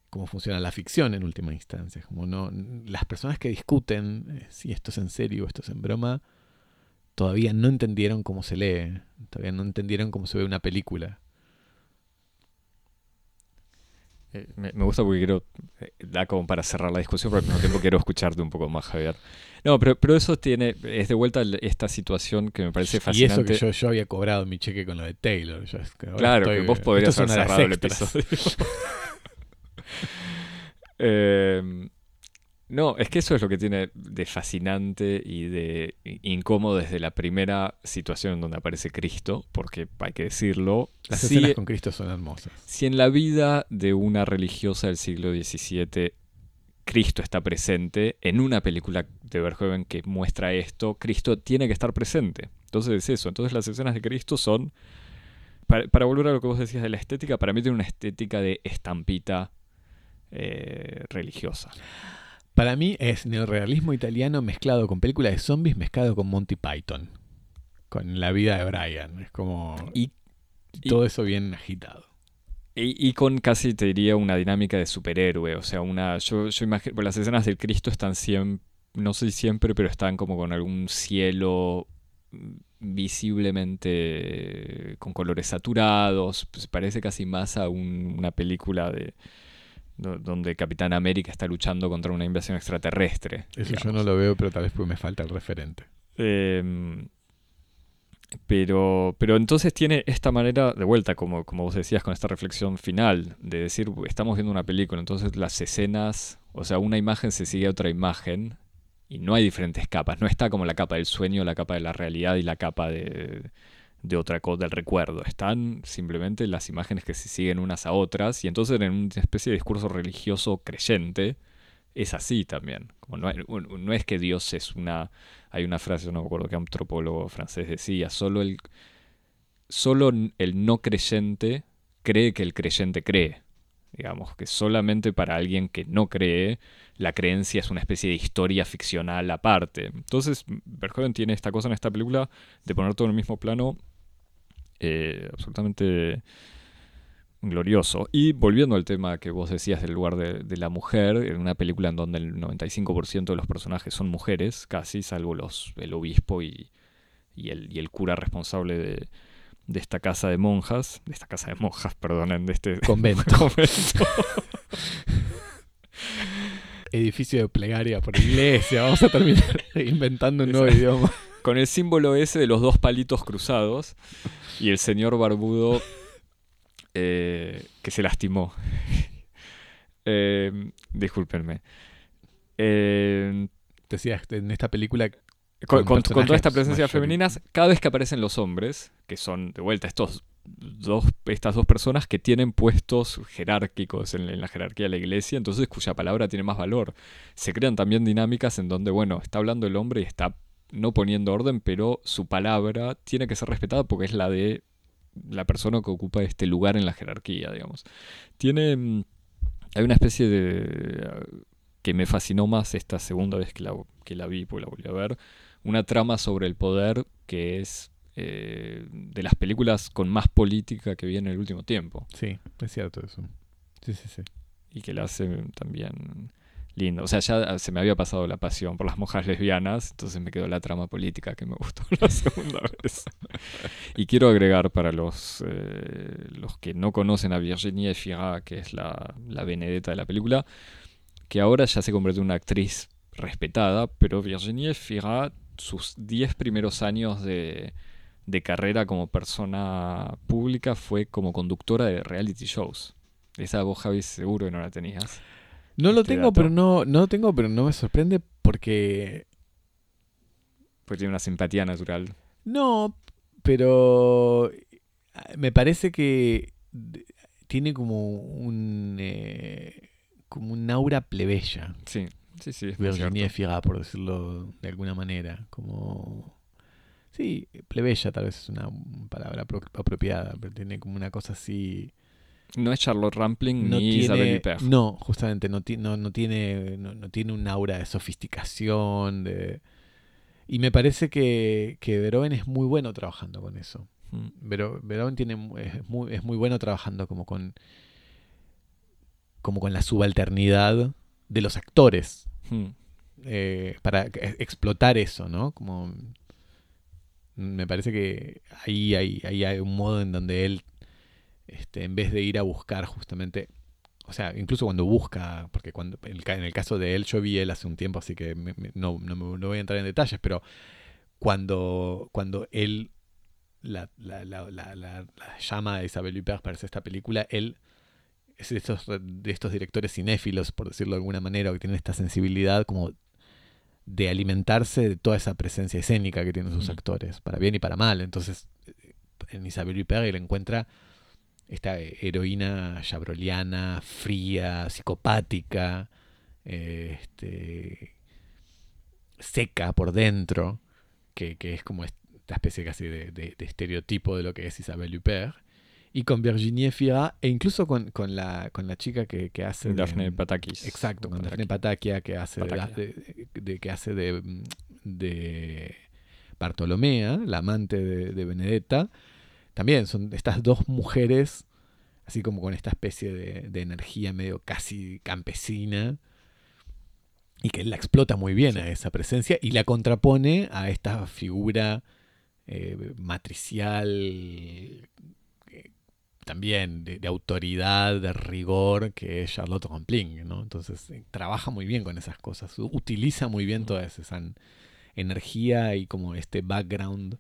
Cómo funciona la ficción en última instancia. Como no, las personas que discuten eh, si esto es en serio o esto es en broma, todavía no entendieron cómo se lee, todavía no entendieron cómo se ve una película. Eh, me, me gusta porque quiero, eh, da como para cerrar la discusión, pero al mismo tiempo quiero escucharte un poco más, Javier. No, pero, pero eso tiene, es de vuelta el- esta situación que me parece Y fascinante. eso que yo, yo había cobrado mi cheque con lo de Taylor. yo Claro, estoy- que vos podrías haber cerrado el episodio. Eh, no, es que eso es lo que tiene de fascinante y de incómodo desde la primera situación en donde aparece Cristo, porque hay que decirlo, Las si, escenas con Cristo son hermosas. si en la vida de una religiosa del siglo XVII Cristo está presente, en una película de Verhoeven que muestra esto, Cristo tiene que estar presente. Entonces es eso. Entonces las escenas de Cristo son, para, para volver a lo que vos decías de la estética, para mí tiene una estética de estampita eh, religiosa. Para mí es neorrealismo italiano mezclado con película de zombies, mezclado con Monty Python. Con la vida de Brian. Es como. Y, y- todo eso bien agitado. y- y con casi, te diría, una dinámica de superhéroe. O sea, una. Yo, yo imagino. pues las escenas del Cristo están siempre. No sé si siempre, pero están como con algún cielo visiblemente con colores saturados. Pues parece casi más a un- una película de donde Capitán América está luchando contra una invasión extraterrestre. Eso yo no lo veo, pero tal vez porque me falta el referente. Eh, pero, pero entonces tiene esta manera, de vuelta, como, como vos decías, con esta reflexión final, de decir, estamos viendo una película, entonces las escenas, o sea, una imagen se sigue a otra imagen y no hay diferentes capas, no está como la capa del sueño, la capa de la realidad y la capa de, de otra cosa, del recuerdo, están simplemente las imágenes que se siguen unas a otras y entonces en una especie de discurso religioso creyente es así también, no, no es que Dios es una hay una frase, no me acuerdo qué antropólogo francés decía, solo el, solo el no creyente cree que el creyente cree. Digamos, que solamente para alguien que no cree, la creencia es una especie de historia ficcional aparte. Entonces, Verhoeven tiene esta cosa en esta película de poner todo en el mismo plano, eh, absolutamente glorioso. Y volviendo al tema que vos decías del lugar de, de la mujer, en una película en donde el 95% de los personajes son mujeres, casi, salvo los, el obispo y, y el, y el cura responsable de, de esta casa de monjas, de esta casa de monjas, perdonen, de este Convento. convento. Edificio de plegaria por iglesia. Vamos a terminar inventando un nuevo Exacto. idioma. con el símbolo ese de los dos palitos cruzados y el señor barbudo eh, que se lastimó. Eh, discúlpenme. Eh, Decías en esta película con, Con con- con toda esta presencia mayoritativos. femeninas, cada vez que aparecen los hombres, que son de vuelta estos dos, estas dos personas que tienen puestos jerárquicos en, la jerarquía de la iglesia, entonces cuya palabra tiene más valor. Se crean también dinámicas en donde, bueno, está hablando el hombre y está no poniendo orden, pero su palabra tiene que ser respetada porque es la de la persona que ocupa este lugar en la jerarquía, digamos. Tiene. mm, Hay una especie de. que me fascinó más esta segunda vez que la, que la vi, porque la volví a ver. Una trama sobre el poder que es eh, de las películas con más política que vi en el último tiempo. Sí, es cierto eso. Sí, sí, sí. Y que la hace también lindo. O sea, ya se me había pasado la pasión por las monjas lesbianas, entonces me quedó la trama política que me gustó la segunda vez. y quiero agregar para los, eh, los que no conocen a Virginie Efira, que es la, la Benedetta de la película, que ahora ya se convirtió en una actriz respetada, pero Virginie Efira, sus 10 primeros años de, de carrera como persona pública fue como conductora de reality shows. Esa vos, Javi, seguro que no la tenías. No lo Este tengo, dato. pero no, no lo tengo, pero no me sorprende porque Porque tiene una simpatía natural. No, pero ah, me parece que tiene como un eh, como un aura plebeya. Sí, sí, sí. Virginie. Fira, por decirlo de alguna manera, como Sí, plebeya tal vez es una palabra apro- apropiada, pero tiene como una cosa así. No es Charlotte Rampling No ni tiene, Huppert. no, justamente no, ti- no, no tiene no, tiene un aura de sofisticación, de y me parece que, que Verhoeven es muy bueno trabajando con eso. Mm. Verhoeven tiene, es, muy, es muy bueno trabajando como con como con la subalternidad de los actores Mm. eh, para explotar eso, ¿no? Como me parece que ahí hay, ahí hay un modo en donde él, este, en vez de ir a buscar justamente, o sea, incluso cuando busca, porque cuando en el, caso de él, yo vi él hace un tiempo, así que me- me- no, no, no voy a entrar en detalles, pero cuando, cuando él la, la, la- la llama a Isabel Huppert para hacer esta película, él es de estos, de estos directores cinéfilos, por decirlo de alguna manera, que tienen esta sensibilidad como de alimentarse de toda esa presencia escénica que tienen sus Mm. actores, para bien y para mal. Entonces, eh, en Isabel Huppert él encuentra esta heroína chabroliana, fría, psicopática, eh, este, seca por dentro, que, que es como esta especie casi de, de- de estereotipo de lo que es Isabel Huppert. Y con Virginie Fira, e incluso con, con la, con la chica que, que hace... de- Daphne Patakis. Exacto, con. Daphne Patakia que hace de, Patakia. de- de- que hace de, mm, de Bartolomea, la amante de, de Benedetta. También son estas dos mujeres, así como con esta especie de, de energía medio casi campesina, y que él la explota muy bien a esa presencia y la contrapone a esta figura eh, matricial también de, de autoridad, de rigor, que es Charlotte Rampling, ¿no? Entonces eh, trabaja muy bien con esas cosas, utiliza muy bien toda esa en- energía y como este background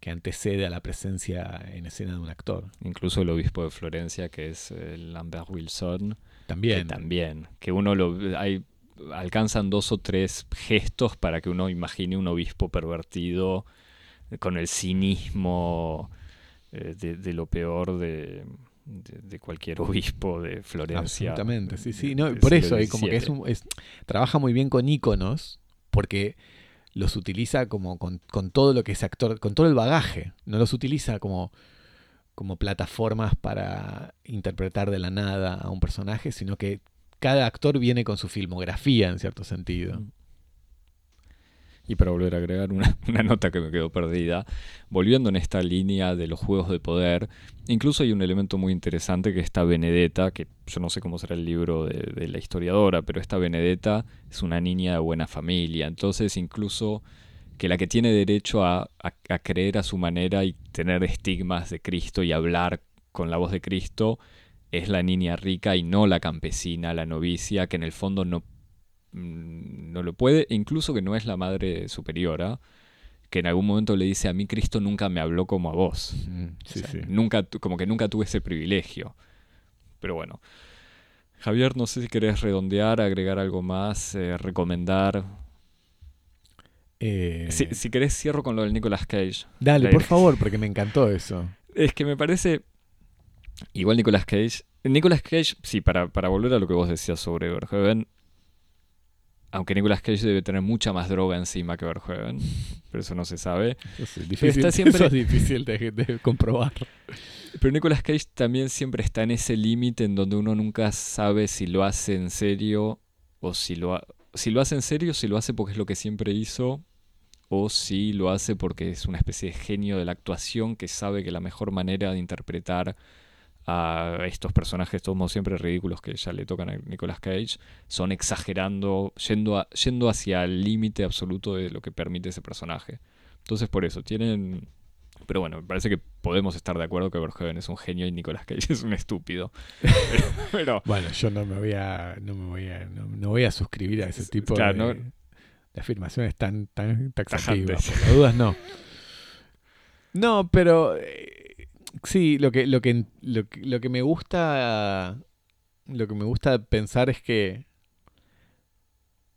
que antecede a la presencia en escena de un actor. Incluso el obispo de Florencia, que es eh, Lambert Wilson. También. Que también. Que uno lo. Hay, alcanzan dos o tres gestos para que uno imagine un obispo pervertido con el cinismo eh, de, de lo peor de, de- de cualquier obispo de Florencia. Absolutamente, sí, sí. No, por eso, y como que es XVII. un, es- trabaja muy bien con íconos, porque los utiliza como con, con todo lo que es actor, con todo el bagaje. No los utiliza como, como plataformas para interpretar de la nada a un personaje, sino que cada actor viene con su filmografía en cierto sentido. Mm. Y para volver a agregar una, nota que me quedó perdida, volviendo en esta línea de los juegos de poder, incluso hay un elemento muy interesante que está Benedetta, que yo no sé cómo será el libro de, la historiadora, pero esta Benedetta es una niña de buena familia, entonces incluso que la que tiene derecho a, creer a su manera y tener estigmas de Cristo y hablar con la voz de Cristo es la niña rica y no la campesina, la novicia, que en el fondo no no lo puede, incluso que no es la madre superiora, que en algún momento le dice a mí Cristo nunca me habló como a vos. Mm, Sí, O sea, sí. Nunca, como que nunca tuve ese privilegio. Pero bueno. Javier, no sé si querés redondear, agregar algo más, eh, recomendar. Eh, Si, si querés, cierro con lo del Nicolas Cage. dale, por favor, porque me encantó eso. Es que me parece. Igual Nicolas Cage. Nicolas Cage, sí, para, para volver a lo que vos decías sobre Verhoeven. Aunque Nicolas Cage debe tener mucha más droga encima que Verhoeven. Pero eso no se sabe. Eso es difícil, está siempre- eso es difícil de, de comprobar. Pero Nicolas Cage también siempre está en ese límite en donde uno nunca sabe si lo hace en serio o si lo, ha- si lo hace en serio, si lo hace porque es lo que siempre hizo o si lo hace porque es una especie de genio de la actuación que sabe que la mejor manera de interpretar a estos personajes, todos siempre ridículos que ya le tocan a Nicolas Cage, son exagerando, yendo, a- yendo hacia el límite absoluto de lo que permite ese personaje. Entonces por eso, tienen... Pero bueno, me parece que podemos estar de acuerdo que Verhoeven es un genio y Nicolas Cage es un estúpido. Pero, pero- Bueno, yo no me voy a, no me voy a, no, no voy a suscribir a ese tipo Claro, de, no- de afirmaciones tan, tan taxativas. Por las dudas no. No, pero eh, sí, lo que, lo que, lo, que- lo que me gusta, lo que me gusta pensar es que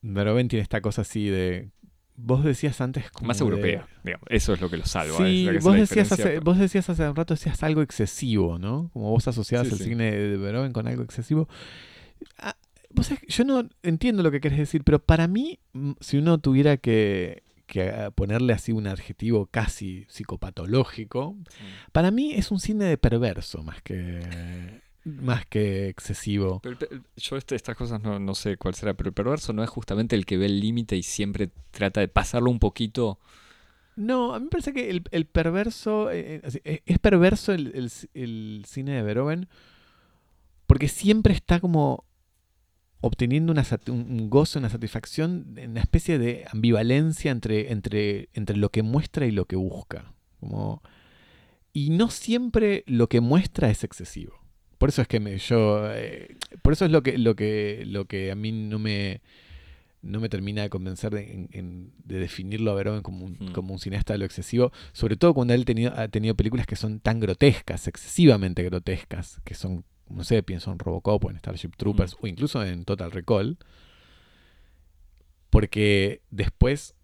Verhoeven tiene esta cosa así de, vos decías antes como más de- europea, digamos. Eso es lo que lo salva. Sí, es que vos decías, hace, pero- vos decías hace un rato, decías algo excesivo, ¿no? Como vos asociabas Sí, el sí. cine de Verhoeven con algo excesivo. Ah, vos sabés yo no entiendo lo que querés decir, pero para mí, si uno tuviera que, que ponerle así un adjetivo casi psicopatológico, Mm. para mí es un cine de perverso más que, más que excesivo. Pero yo este- estas cosas no, no sé cuál será, pero el perverso no es justamente el que ve el límite y siempre trata de pasarlo un poquito. No, a mí me parece que el, el perverso, eh, eh, es, es perverso el, el cine de Verhoeven porque siempre está como obteniendo una, un un gozo, una satisfacción, una especie de ambivalencia entre, entre, entre lo que muestra y lo que busca. Como, y no siempre lo que muestra es excesivo. Por eso es que me, yo, eh, por eso es lo que, lo que, lo que a mí no me, no me termina de convencer de, en- en- de definirlo a Verhoeven como un, Mm. como un cineasta de lo excesivo, sobre todo cuando él tenido, ha tenido películas que son tan grotescas, excesivamente grotescas, que son, no sé, pienso en Robocop o en Starship Troopers o incluso en Total Recall, porque después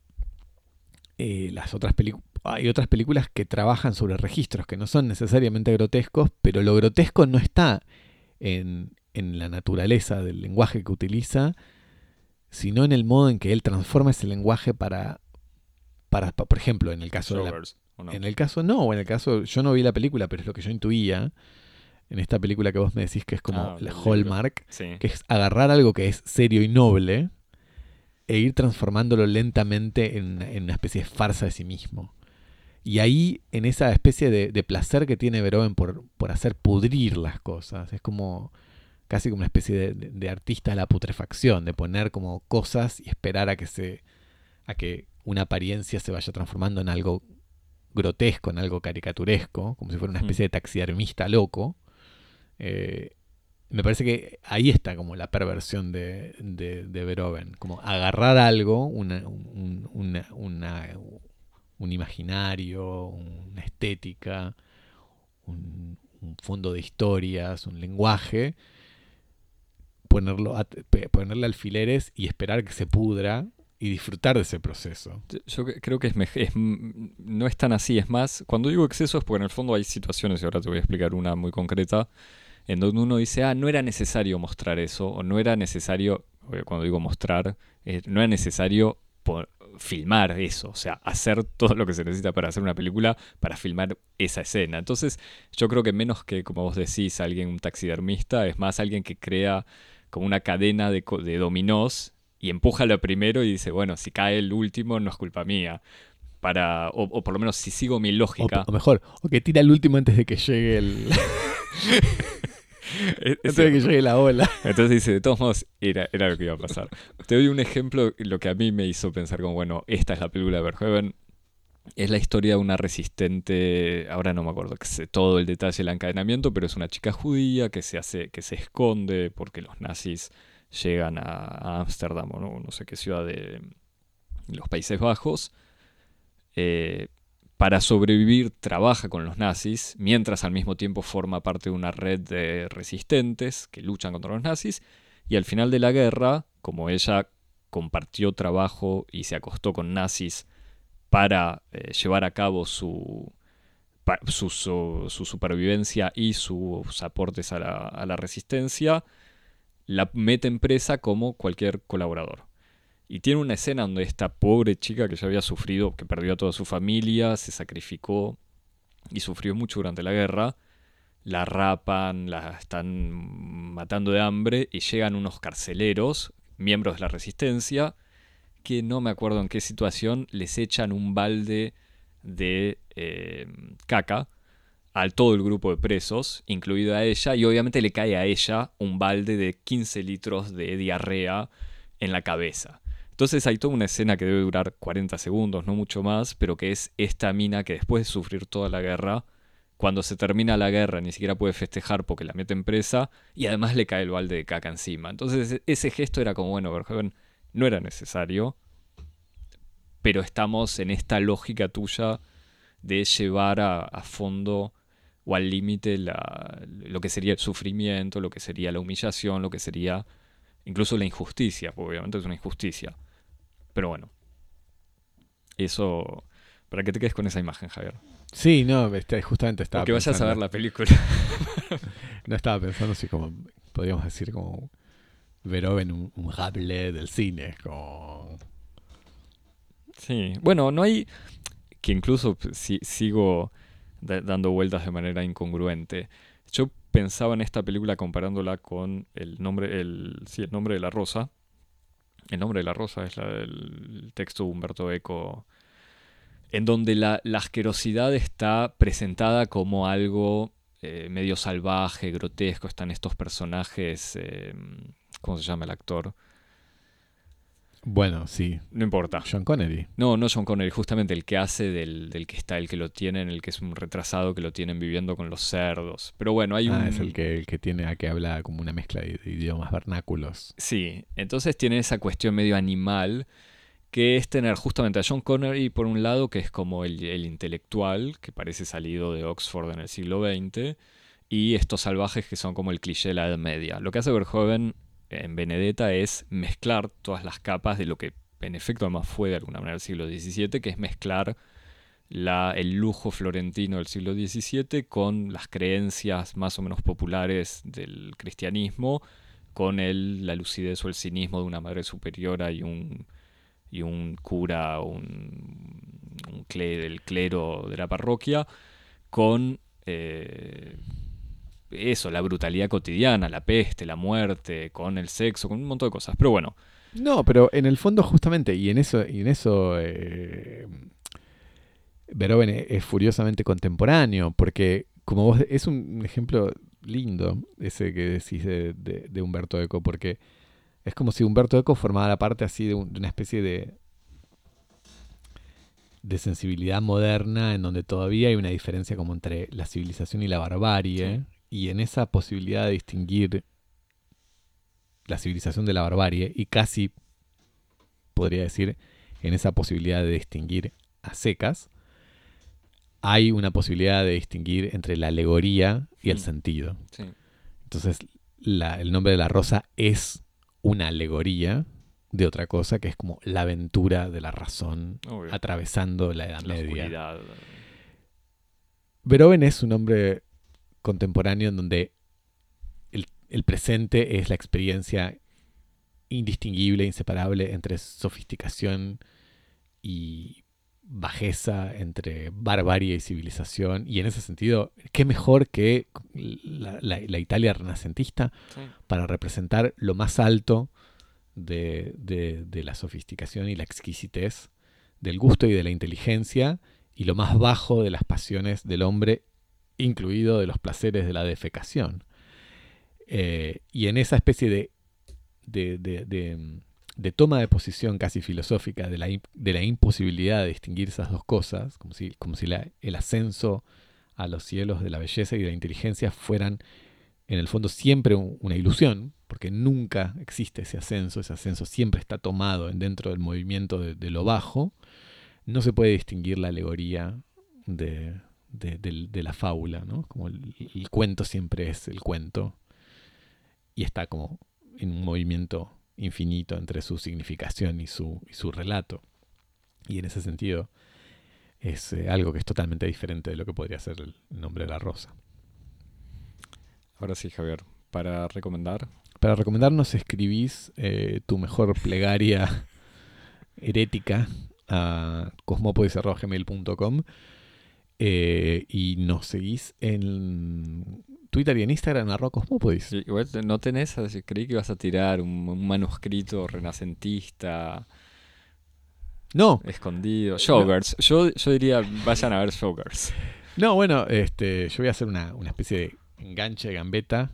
eh, las otras películas hay otras películas que trabajan sobre registros que no son necesariamente grotescos, pero lo grotesco no está en, en la naturaleza del lenguaje que utiliza, sino en el modo en que él transforma ese lenguaje para, para pa- por ejemplo, en el caso de la, en el caso no, o en el caso yo no vi la película, pero es lo que yo intuía en esta película que vos me decís que es como Ah, la. Hallmark, Sí. que es agarrar algo que es serio y noble e ir transformándolo lentamente en, en una especie de farsa de sí mismo. Y ahí, en esa especie de, de placer que tiene Verhoeven por, por hacer pudrir las cosas, es como casi como una especie de, de- de artista de la putrefacción, de poner como cosas y esperar a que se a que una apariencia se vaya transformando en algo grotesco, en algo caricaturesco, como si fuera una especie de taxidermista loco. Eh, me parece que ahí está como la perversión de, de, de Verhoeven, como agarrar algo, una, un, una- un imaginario, una estética, un, fondo de historias, un lenguaje, ponerlo a- ponerle alfileres y esperar que se pudra y disfrutar de ese proceso. Yo- Yo cre- creo que es, es no es tan así, es más, cuando digo exceso es porque en el fondo hay situaciones, y ahora te voy a explicar una muy concreta, en donde uno dice, ah, no era necesario mostrar eso, o no era necesario, eh, cuando digo mostrar, eh, no era necesario filmar eso, o sea, hacer todo lo que se necesita para hacer una película, para filmar esa escena. Entonces, yo creo que menos que, como vos decís, alguien, un taxidermista, es más alguien que crea como una cadena de, de dominós y empuja lo primero y dice, bueno, si cae el último no es culpa mía. Para, o, o por lo menos si sigo mi O, lógica. o mejor, o que tira el último antes de que llegue el Es- es que llegue la ola. Entonces dice, de todos modos, era, era lo que iba a pasar. Te doy un ejemplo, lo que a mí me hizo pensar como, bueno, esta es la película de Verhoeven. Es la historia de una resistente, ahora no me acuerdo que sé todo el detalle del encadenamiento, pero es una chica judía que se hace, que se esconde porque los nazis llegan a a Ámsterdam o no, no sé qué ciudad de los Países Bajos. Eh, para sobrevivir trabaja con los nazis, mientras al mismo tiempo forma parte de una red de resistentes que luchan contra los nazis. Y al final de la guerra, como ella compartió trabajo y se acostó con nazis para eh, llevar a cabo su, su, su- su supervivencia y sus aportes a la, a la resistencia, la mete en presa como cualquier colaborador. Y tiene una escena donde esta pobre chica que ya había sufrido, que perdió a toda su familia, se sacrificó y sufrió mucho durante la guerra, la rapan, la están matando de hambre y llegan unos carceleros, miembros de la resistencia, que no me acuerdo en qué situación les echan un balde de eh, caca a todo el grupo de presos, incluida ella, y obviamente le cae a ella un balde de 15 litros de diarrea en la cabeza. Entonces hay toda una escena que debe durar 40 segundos, no mucho más, pero que es esta mina que después de sufrir toda la guerra, cuando se termina la guerra ni siquiera puede festejar porque la meten presa y además le cae el balde de caca encima. Entonces e- ese gesto era como, bueno, Verhoeven no era necesario, pero estamos en esta lógica tuya de llevar a, fondo o al límite lo que sería el sufrimiento, lo que sería la humillación, lo que sería incluso la injusticia, porque obviamente es una injusticia. Pero bueno, eso, para que te quedes con esa imagen, Javier. Sí, no, este, justamente estaba Porque vayas a ver la película. No estaba pensando si como podríamos decir como Verhoeven un, un Rabelais del cine, como Sí, bueno, no hay que incluso si, sigo da- dando vueltas de manera incongruente. Yo pensaba en esta película comparándola con el nombre, el, sí, el nombre de la rosa. El nombre de la rosa es la del texto de Humberto Eco, en donde la, la asquerosidad está presentada como algo eh, medio salvaje, grotesco. Están estos personajes, eh, ¿cómo se llama el actor? Bueno, sí. No importa. John Connery. No, no John Connery, justamente el que hace del, del que está, el que lo tienen, el que es un retrasado que lo tienen viviendo con los cerdos. Pero bueno, hay un... Ah, es el que, el que tiene a que habla como una mezcla de, de idiomas vernáculos. Sí, entonces tiene esa cuestión medio animal que es tener justamente a John Connery por un lado, que es como el, el intelectual, que parece salido de Oxford en el siglo XX, y estos salvajes que son como el cliché de la Edad Media. Lo que hace Verhoeven en Benedetta es mezclar todas las capas de lo que en efecto además fue de alguna manera el siglo XVII, que es mezclar la, el lujo florentino del siglo XVII con las creencias más o menos populares del cristianismo, con la lucidez o el cinismo de una madre superiora y un, y un cura, un, un cle, del clero de la parroquia, con eh, eso, la brutalidad cotidiana, la peste, la muerte, con el sexo, con un montón de cosas. Pero bueno, No, pero en el fondo justamente, y en eso, y en eso eh, Verhoeven es, es furiosamente contemporáneo, porque como vos, es un ejemplo lindo ese que decís de, de- de Humberto Eco, porque es como si Humberto Eco formara parte así de, un- de una especie de de sensibilidad moderna en donde todavía hay una diferencia como entre la civilización y la barbarie y en esa posibilidad de distinguir la civilización de la barbarie y casi podría decir en esa posibilidad de distinguir a secas hay una posibilidad de distinguir entre la alegoría y el Mm. sentido sí, entonces la- el nombre de la rosa es una alegoría de otra cosa que es como la aventura de la razón obvio, atravesando la Edad la Media. oscuridad. Es un hombre contemporáneo en donde el, el presente es la experiencia indistinguible, inseparable entre sofisticación y bajeza, entre barbarie y civilización. Y en ese sentido, ¿qué mejor que la, la- la Italia renacentista Sí. para representar lo más alto de, de- de la sofisticación y la exquisitez, del gusto y de la inteligencia, y lo más bajo de las pasiones del hombre, incluido de los placeres de la defecación. Eh, y en esa especie de, de, de- de- toma de posición casi filosófica de la, de la imposibilidad de distinguir esas dos cosas, como si, como si el ascenso a los cielos de la belleza y de la inteligencia fueran en el fondo siempre un- una ilusión, porque nunca existe ese ascenso, ese ascenso siempre está tomado en dentro del movimiento de lo bajo, no se puede distinguir la alegoría de, de- de la fábula, ¿no? Como el, el cuento siempre es el cuento y está como en un movimiento infinito entre su significación y su, y su relato. Y en ese sentido es eh, algo que es totalmente diferente de lo que podría ser el nombre de la rosa. Ahora sí, Javier, para recomendar. Para recomendarnos escribís eh, tu mejor plegaria herética a cosmopodis.gmail.com eh, y nos seguís en Twitter y en Instagram arroba cosmopodis. Igual no tenés, creí que ibas a tirar un, un manuscrito renacentista No, escondido. Showgirls. Yo, yo diría, vayan a ver Showgirls. no, bueno, este, yo voy a hacer una, una especie de enganche, gambeta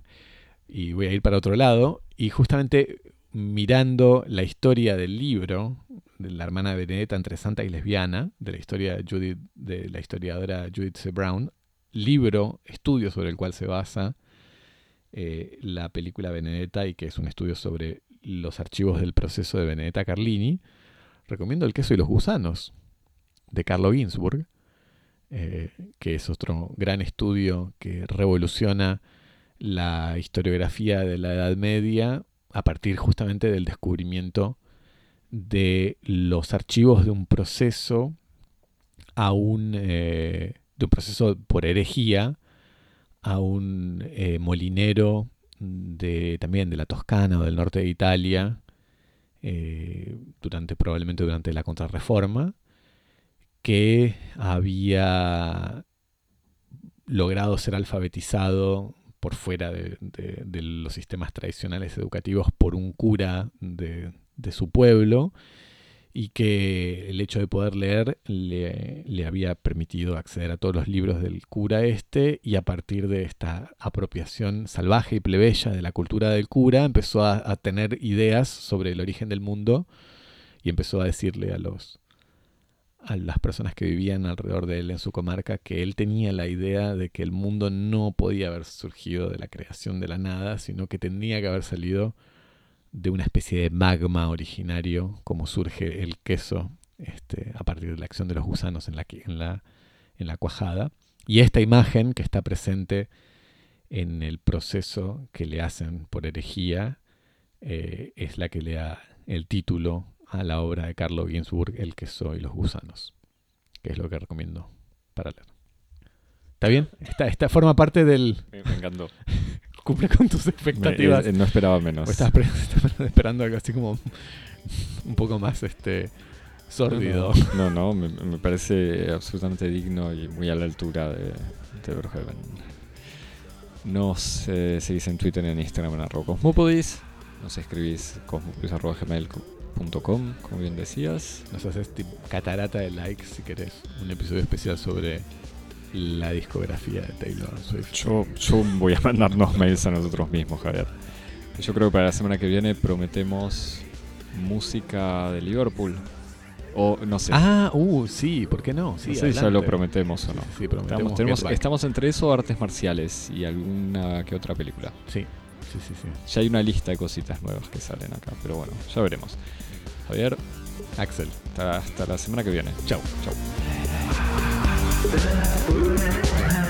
y voy a ir para otro lado y justamente mirando la historia del libro de la hermana de Benedetta entre santa y lesbiana, de la historia de, Judith, de la historiadora Judith C. Brown, libro, estudio sobre el cual se basa eh, la película Benedetta y que es un estudio sobre los archivos del proceso de Benedetta Carlini, recomiendo El queso y los gusanos de Carlo Ginsburg, eh, que es otro gran estudio que revoluciona la historiografía de la Edad Media a partir justamente del descubrimiento de los archivos de un proceso a un eh, de un proceso por herejía a un eh, molinero de también de la Toscana o del norte de Italia eh, durante probablemente durante la Contrarreforma que había logrado ser alfabetizado por fuera de, los sistemas tradicionales educativos por un cura de, de su pueblo y que el hecho de poder leer le, le había permitido acceder a todos los libros del cura este y a partir de esta apropiación salvaje y plebeya de la cultura del cura empezó a, a tener ideas sobre el origen del mundo y empezó a decirle a los a las personas que vivían alrededor de él en su comarca que él tenía la idea de que el mundo no podía haber surgido de la creación de la nada, sino que tendría que haber salido de una especie de magma originario, como surge el queso este, a partir de la acción de los gusanos en la, en, la, en la cuajada. Y esta imagen que está presente en el proceso que le hacen por herejía eh, es la que le da el título a la obra de Carlo Ginzburg, El queso y los gusanos, que es lo que recomiendo para leer. ¿Está bien? Esta, esta forma parte del... Me, me encantó. Cumple con tus expectativas. eh, no esperaba menos. ¿O estabas pre- estabas esperando algo así como un poco más este sórdido? No, no, me, me parece absolutamente digno y muy a la altura de, de Brookhaven. Nos eh, seguís en Twitter y en Instagram en arroba cosmopodis. Nos escribís cosmopodis.gmail.com, como bien decías. Nos haces catarata de likes si querés. Un episodio especial sobre la discografía de Taylor Swift. Yo, yo voy a mandarnos mails a nosotros mismos, Javier. Yo creo que para la semana que viene prometemos música de Liverpool. O no sé. Ah, uh, sí, ¿por qué no? Sí, no sé si ya adelante. lo prometemos o no. Sí, sí, prometemos Estamos, tenemos- estamos entre eso, artes marciales y alguna que otra película. Sí, sí, sí, sí. Ya hay una lista de cositas nuevas que salen acá, pero bueno, ya veremos. Javier, Axel. hasta, hasta la semana que viene. Chau. Chau. Ben ölmedim.